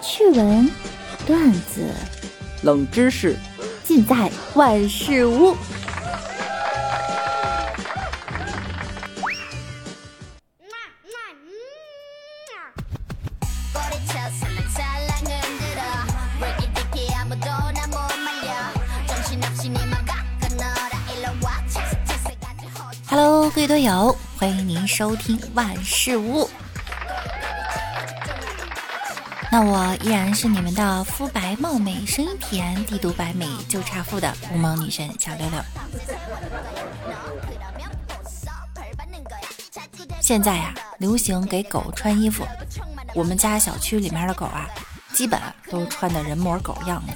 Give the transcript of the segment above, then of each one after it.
趣闻、段子、冷知识，尽在万事屋。Hello，各位队友，欢迎您收听万事屋。那我依然是你们的肤白貌美、声音甜、帝都白美就差富的无毛女神小六六。现在呀，流行给狗穿衣服。我们家小区里面的狗啊，基本都穿的人模狗样的。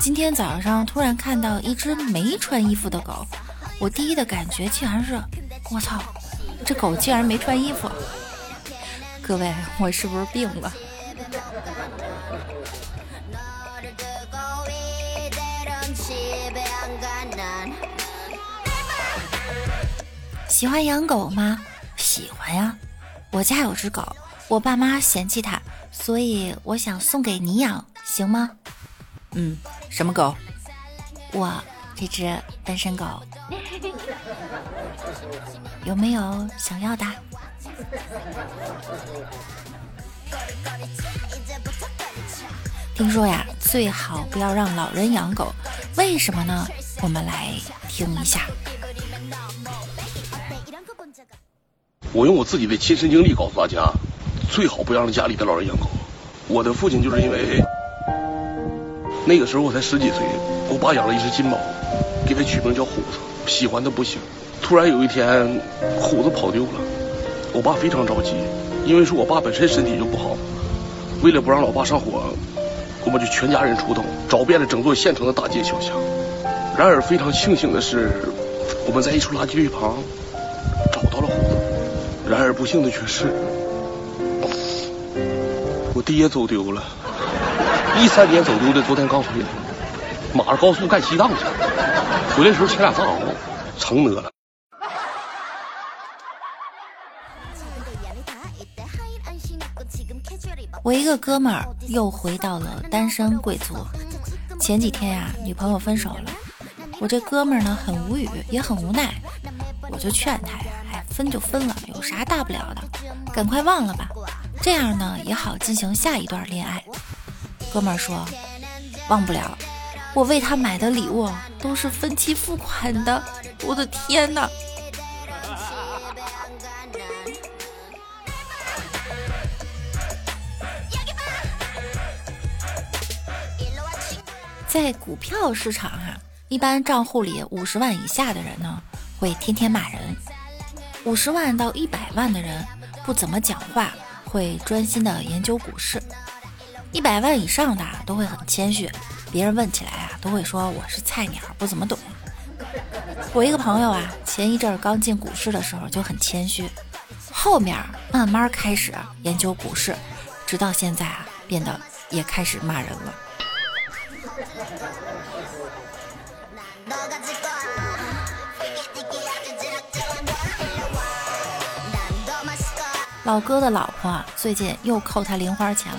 今天早上突然看到一只没穿衣服的狗，我第一的感觉竟然是：我操，这狗竟然没穿衣服！各位，我是不是病了？喜欢养狗吗？喜欢呀，我家有只狗，我爸妈嫌弃它，所以我想送给你养，行吗？嗯，什么狗？我这只单身狗，有没有想要的？听说呀，最好不要让老人养狗，为什么呢？我们来听一下。我用我自己的亲身经历告诉大家，最好不要让家里的老人养狗。我的父亲就是因为那个时候我才十几岁，我爸养了一只金毛，给它取名叫虎子，喜欢的不行。突然有一天，虎子跑丢了，我爸非常着急，因为说我爸本身身体就不好，为了不让老爸上火，我们就全家人出动，找遍了整座县城的大街小巷。然而非常庆幸的是，我们在一处垃圾堆旁找到了。然而不幸的却是，我爹走丢了。一三年走丢的，昨天刚回来，马上高速干西藏去了。回来时候牵俩藏獒，成得了。我一个哥们儿又回到了单身贵族。前几天呀，女朋友分手了，我这哥们儿呢很无语，也很无奈，我就劝他呀。哎分就分了，有啥大不了的？赶快忘了吧，这样呢也好进行下一段恋爱。哥们儿说，忘不了，我为他买的礼物都是分期付款的。我的天哪！在股票市场哈，一般账户里五十万以下的人呢，会天天骂人。五十万到一百万的人不怎么讲话，会专心的研究股市；一百万以上的都会很谦虚，别人问起来啊，都会说我是菜鸟，不怎么懂。我一个朋友啊，前一阵儿刚进股市的时候就很谦虚，后面慢慢开始研究股市，直到现在啊，变得也开始骂人了。老哥的老婆最近又扣他零花钱了，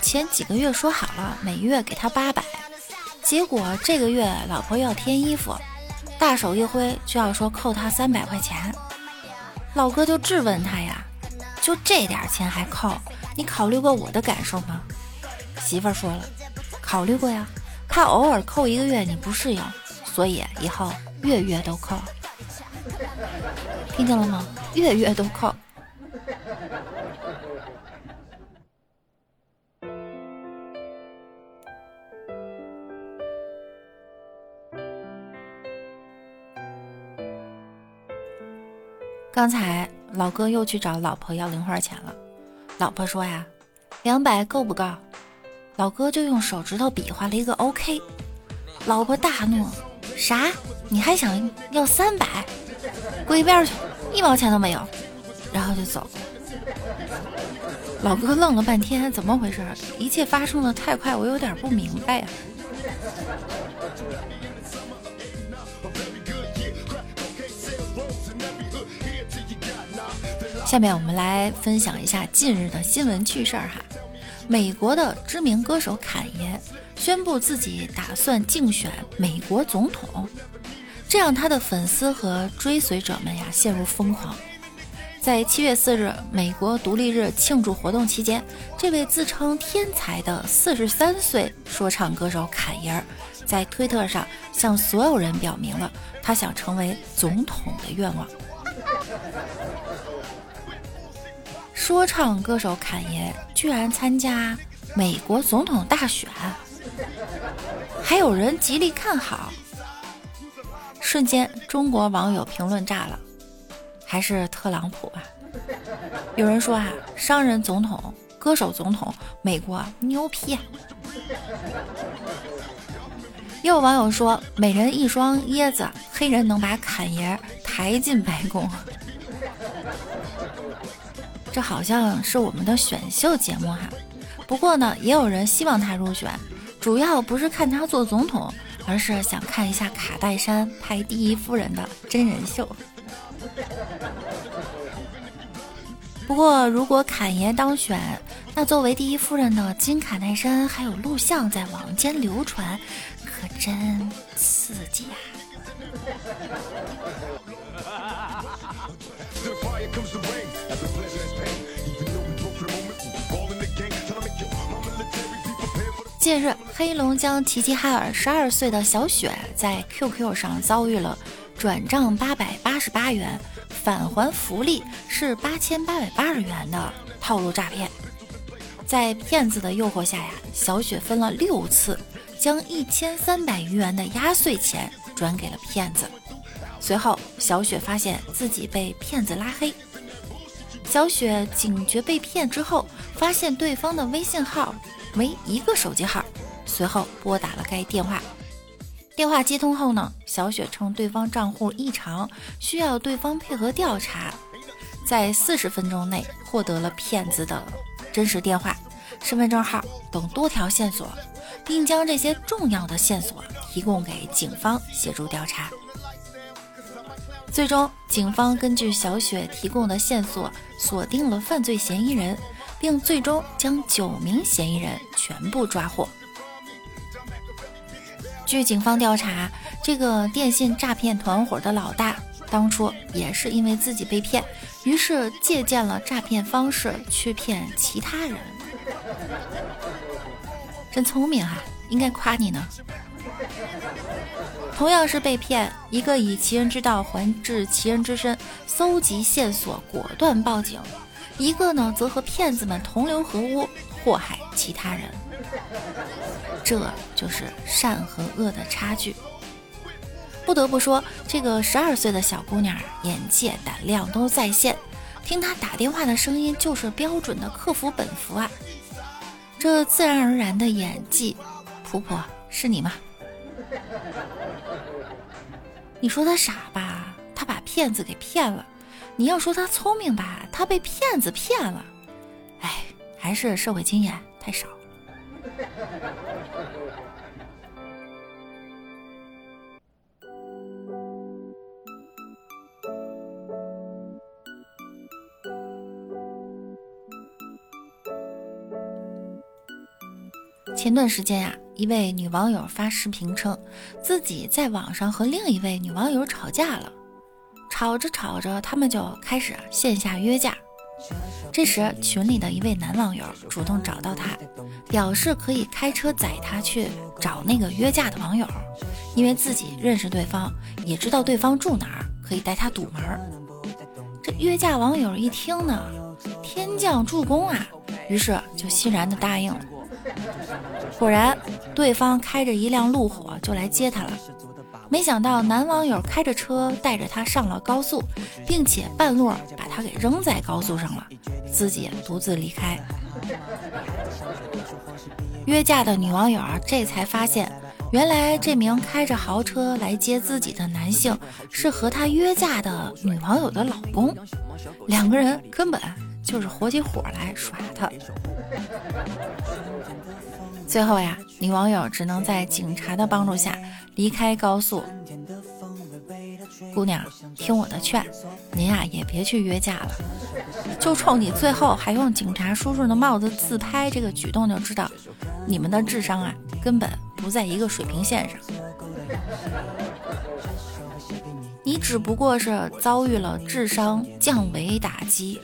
前几个月说好了每月给他八百，结果这个月老婆要添衣服，大手一挥就要说扣他三百块钱。老哥就质问他呀，就这点钱还扣？你考虑过我的感受吗？媳妇儿说了，考虑过呀，怕偶尔扣一个月你不适应，所以以后月月都扣。听见了吗？月月都扣。刚才老哥又去找老婆要零花钱了，老婆说呀，两百够不够？老哥就用手指头比划了一个 OK，老婆大怒，啥？你还想要三百？滚一边去，一毛钱都没有，然后就走了。老哥愣了半天，怎么回事？一切发生的太快，我有点不明白呀。下面我们来分享一下近日的新闻趣事儿哈。美国的知名歌手侃爷宣布自己打算竞选美国总统，这让他的粉丝和追随者们呀陷入疯狂。在七月四日美国独立日庆祝活动期间，这位自称天才的四十三岁说唱歌手侃爷在推特上向所有人表明了他想成为总统的愿望。说唱歌手侃爷居然参加美国总统大选，还有人极力看好，瞬间中国网友评论炸了。还是特朗普吧。有人说啊，商人总统、歌手总统，美国牛批。也有网友说，每人一双椰子，黑人能把侃爷抬进白宫。这好像是我们的选秀节目哈。不过呢，也有人希望他入选，主要不是看他做总统，而是想看一下卡戴珊拍第一夫人的真人秀。不过，如果侃爷当选，那作为第一夫人的金卡戴珊还有录像在网间流传，可真刺激呀！近日，黑龙江齐齐哈尔十二岁的小雪在 QQ 上遭遇了。转账八百八十八元，返还福利是八千八百八十元的套路诈骗，在骗子的诱惑下呀，小雪分了六次，将一千三百余元的压岁钱转给了骗子。随后，小雪发现自己被骗子拉黑。小雪警觉被骗之后，发现对方的微信号为一个手机号，随后拨打了该电话。电话接通后呢，小雪称对方账户异常，需要对方配合调查。在四十分钟内获得了骗子的真实电话、身份证号等多条线索，并将这些重要的线索提供给警方协助调查。最终，警方根据小雪提供的线索锁定了犯罪嫌疑人，并最终将九名嫌疑人全部抓获。据警方调查，这个电信诈骗团伙的老大当初也是因为自己被骗，于是借鉴了诈骗方式去骗其他人。真聪明啊，应该夸你呢。同样是被骗，一个以其人之道还治其人之身，搜集线索果断报警；一个呢，则和骗子们同流合污，祸害其他人。这就是善和恶的差距。不得不说，这个十二岁的小姑娘眼界、胆量都在线。听她打电话的声音，就是标准的客服本服啊！这自然而然的演技，婆婆是你吗？你说她傻吧，她把骗子给骗了；你要说他聪明吧，他被骗子骗了。哎，还是社会经验太少。前段时间呀，一位女网友发视频称，自己在网上和另一位女网友吵架了，吵着吵着，他们就开始线下约架。这时，群里的一位男网友主动找到他，表示可以开车载他去找那个约架的网友，因为自己认识对方，也知道对方住哪儿，可以带他堵门。这约架网友一听呢，天降助攻啊，于是就欣然的答应了。果然，对方开着一辆路虎就来接他了。没想到男网友开着车带着他上了高速，并且半路把他给扔在高速上了，自己独自离开。约架的女网友，这才发现，原来这名开着豪车来接自己的男性是和他约架的女网友的老公，两个人根本就是火起火来耍他。最后呀，女网友只能在警察的帮助下离开高速。姑娘，听我的劝，您啊也别去约架了。就冲你最后还用警察叔叔的帽子自拍这个举动，就知道你们的智商啊根本不在一个水平线上。你只不过是遭遇了智商降维打击，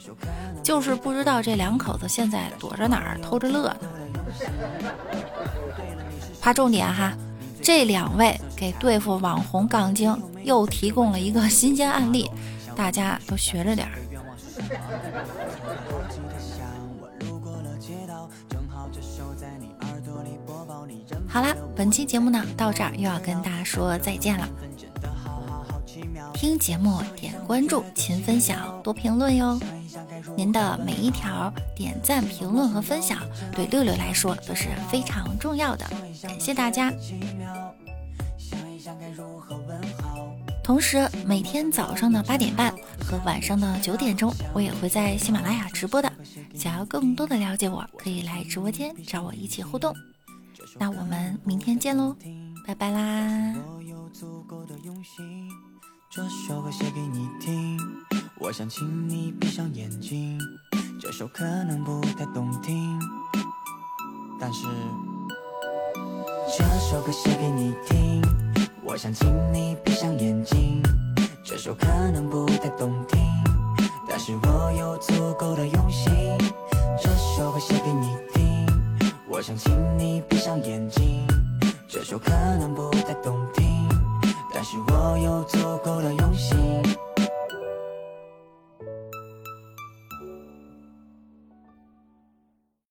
就是不知道这两口子现在躲着哪儿偷着乐呢。划重点哈，这两位给对付网红杠精又提供了一个新鲜案例，大家都学着点儿。好啦，本期节目呢到这儿又要跟大家说再见了。听节目点关注，勤分享，多评论哟。您的每一条点赞、评论和分享，对六六来说都是非常重要的。感谢大家。同时，每天早上的八点半和晚上的九点钟，我也会在喜马拉雅直播的。想要更多的了解我，可以来直播间找我一起互动。那我们明天见喽，拜拜啦。这首歌写给你听，我想请你闭上眼睛。这首可能不太动听，但是这首歌写给你听，我想请你闭上眼睛。这首可能不太动听，但是我有足够的用心。这首歌写给你听，我想请你闭上眼睛。这首可能不太动听。我有足够的用心。